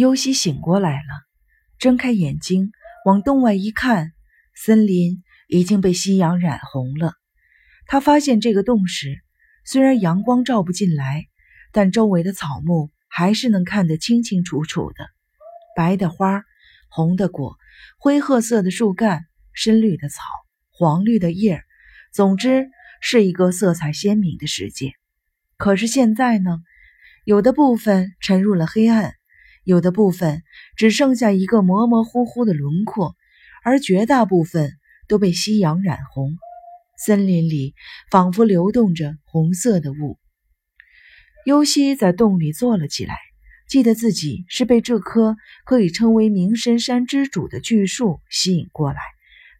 尤西醒过来了，睁开眼睛往洞外一看，森林已经被夕阳染红了。他发现这个洞时，虽然阳光照不进来，但周围的草木还是能看得清清楚楚的：白的花，红的果，灰褐色的树干，深绿的草，黄绿的叶。总之，是一个色彩鲜明的世界。可是现在呢，有的部分沉入了黑暗。有的部分只剩下一个模模糊糊的轮廓，而绝大部分都被夕阳染红。森林里仿佛流动着红色的雾。尤西在洞里坐了起来，记得自己是被这棵可以称为明神山之主的巨树吸引过来，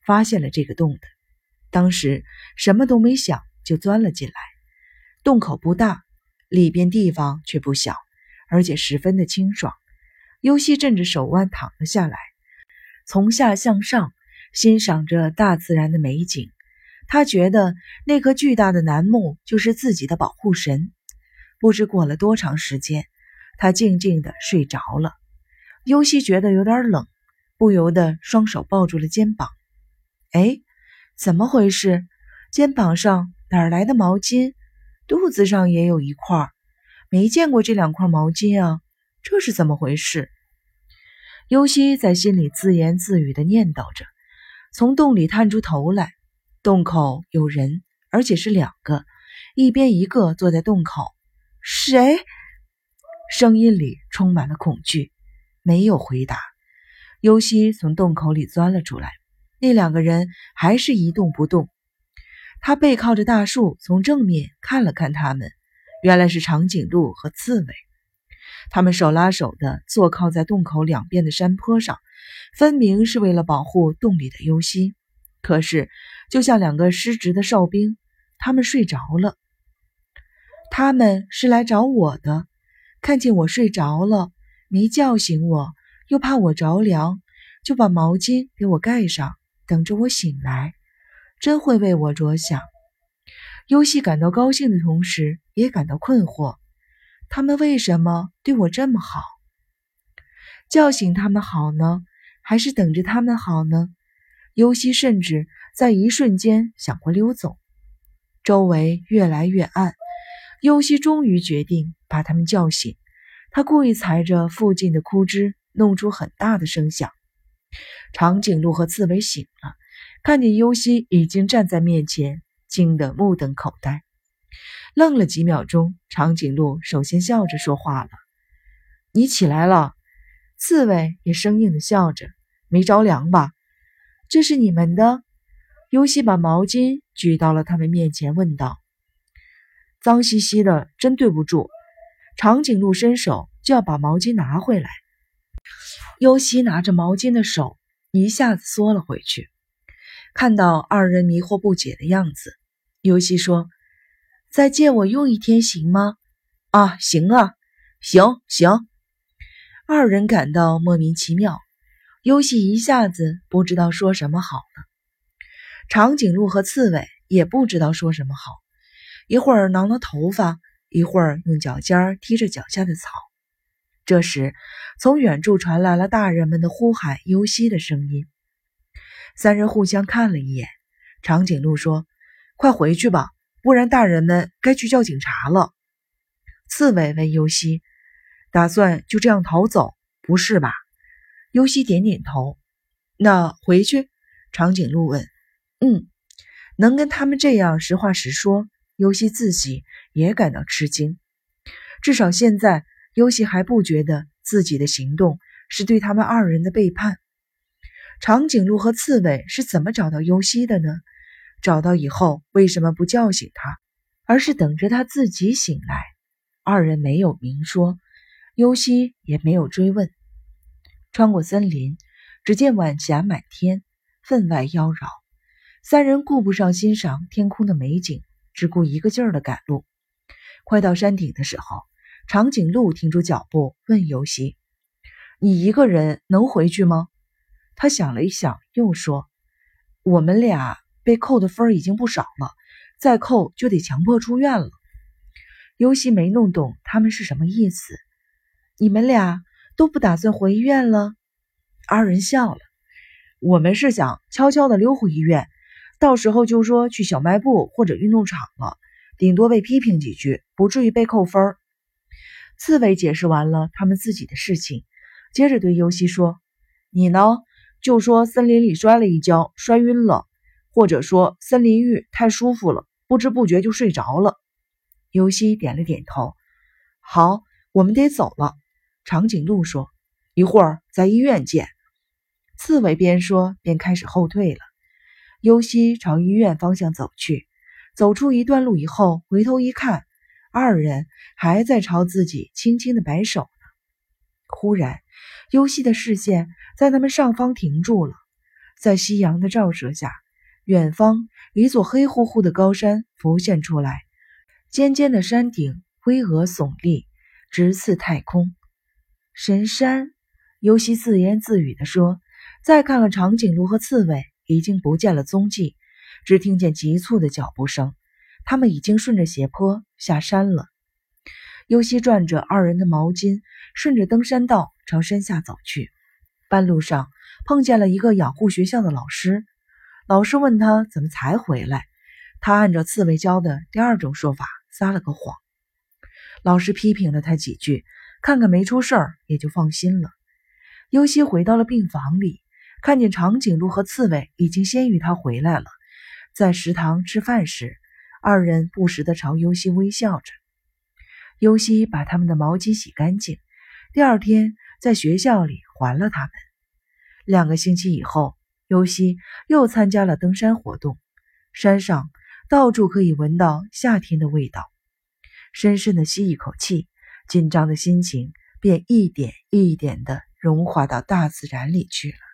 发现了这个洞的。当时什么都没想，就钻了进来。洞口不大，里边地方却不小，而且十分的清爽。尤西枕着手腕躺了下来，从下向上欣赏着大自然的美景。他觉得那棵巨大的楠木就是自己的保护神。不知过了多长时间，他静静地睡着了。尤西觉得有点冷，不由得双手抱住了肩膀。哎，怎么回事？肩膀上哪儿来的毛巾？肚子上也有一块，没见过这两块毛巾啊。这是怎么回事？尤西在心里自言自语地念叨着，从洞里探出头来，洞口有人，而且是两个，一边一个坐在洞口。谁？声音里充满了恐惧。没有回答。尤西从洞口里钻了出来，那两个人还是一动不动。他背靠着大树，从正面看了看他们，原来是长颈鹿和刺猬。他们手拉手的坐靠在洞口两边的山坡上，分明是为了保护洞里的尤西。可是，就像两个失职的哨兵，他们睡着了。他们是来找我的，看见我睡着了，没叫醒我，又怕我着凉，就把毛巾给我盖上，等着我醒来。真会为我着想。尤西感到高兴的同时，也感到困惑。他们为什么对我这么好？叫醒他们好呢，还是等着他们好呢？尤西甚至在一瞬间想过溜走。周围越来越暗，尤西终于决定把他们叫醒。他故意踩着附近的枯枝，弄出很大的声响。长颈鹿和刺猬醒了，看见尤西已经站在面前，惊得目瞪口呆。愣了几秒钟，长颈鹿首先笑着说话了：“你起来了。”刺猬也生硬的笑着：“没着凉吧？”“这是你们的。”尤西把毛巾举到了他们面前，问道：“脏兮兮的，真对不住。”长颈鹿伸手就要把毛巾拿回来，尤西拿着毛巾的手一下子缩了回去。看到二人迷惑不解的样子，尤西说。再借我用一天行吗？啊，行啊，行行。二人感到莫名其妙，尤西一下子不知道说什么好了。长颈鹿和刺猬也不知道说什么好，一会儿挠挠头发，一会儿用脚尖踢着脚下的草。这时，从远处传来了大人们的呼喊、尤西的声音。三人互相看了一眼，长颈鹿说：“快回去吧。”不然，大人们该去叫警察了。刺猬问尤西：“打算就这样逃走，不是吧？”尤西点点头。那回去？长颈鹿问。“嗯，能跟他们这样实话实说。”尤西自己也感到吃惊。至少现在，尤西还不觉得自己的行动是对他们二人的背叛。长颈鹿和刺猬是怎么找到尤西的呢？找到以后，为什么不叫醒他，而是等着他自己醒来？二人没有明说，尤西也没有追问。穿过森林，只见晚霞满天，分外妖娆。三人顾不上欣赏天空的美景，只顾一个劲儿的赶路。快到山顶的时候，长颈鹿停住脚步，问尤西：“你一个人能回去吗？”他想了一想，又说：“我们俩。”被扣的分已经不少了，再扣就得强迫出院了。尤西没弄懂他们是什么意思。你们俩都不打算回医院了？二人笑了。我们是想悄悄的溜回医院，到时候就说去小卖部或者运动场了，顶多被批评几句，不至于被扣分。刺猬解释完了他们自己的事情，接着对尤西说：“你呢？就说森林里摔了一跤，摔晕了，或者说森林浴太舒服了，不知不觉就睡着了。”尤西点了点头。好，我们得走了。长颈鹿说：“一会儿在医院见。”刺猬边说边开始后退了。尤西朝医院方向走去，走出一段路以后，回头一看，二人还在朝自己轻轻的摆手呢。忽然，尤西的视线在他们上方停住了，在夕阳的照射下，远方一座黑乎乎的高山浮现出来，尖尖的山顶巍峨耸立，直刺太空。神山，尤西自言自语地说。再看看长颈鹿和刺猬，已经不见了踪迹，只听见急促的脚步声。他们已经顺着斜坡下山了。尤西转着二人的毛巾，顺着登山道朝山下走去。半路上碰见了一个养护学校的老师，老师问他怎么才回来，他按照刺猬教的第二种说法撒了个谎。老师批评了他几句，看看没出事儿，也就放心了。尤西回到了病房里。看见长颈鹿和刺猬已经先于他回来了，在食堂吃饭时，二人不时地朝尤西微笑着。尤西把他们的毛巾洗干净，第二天在学校里还了他们。两个星期以后，尤西又参加了登山活动，山上到处可以闻到夏天的味道。深深的吸一口气，紧张的心情便一点一点的融化到大自然里去了。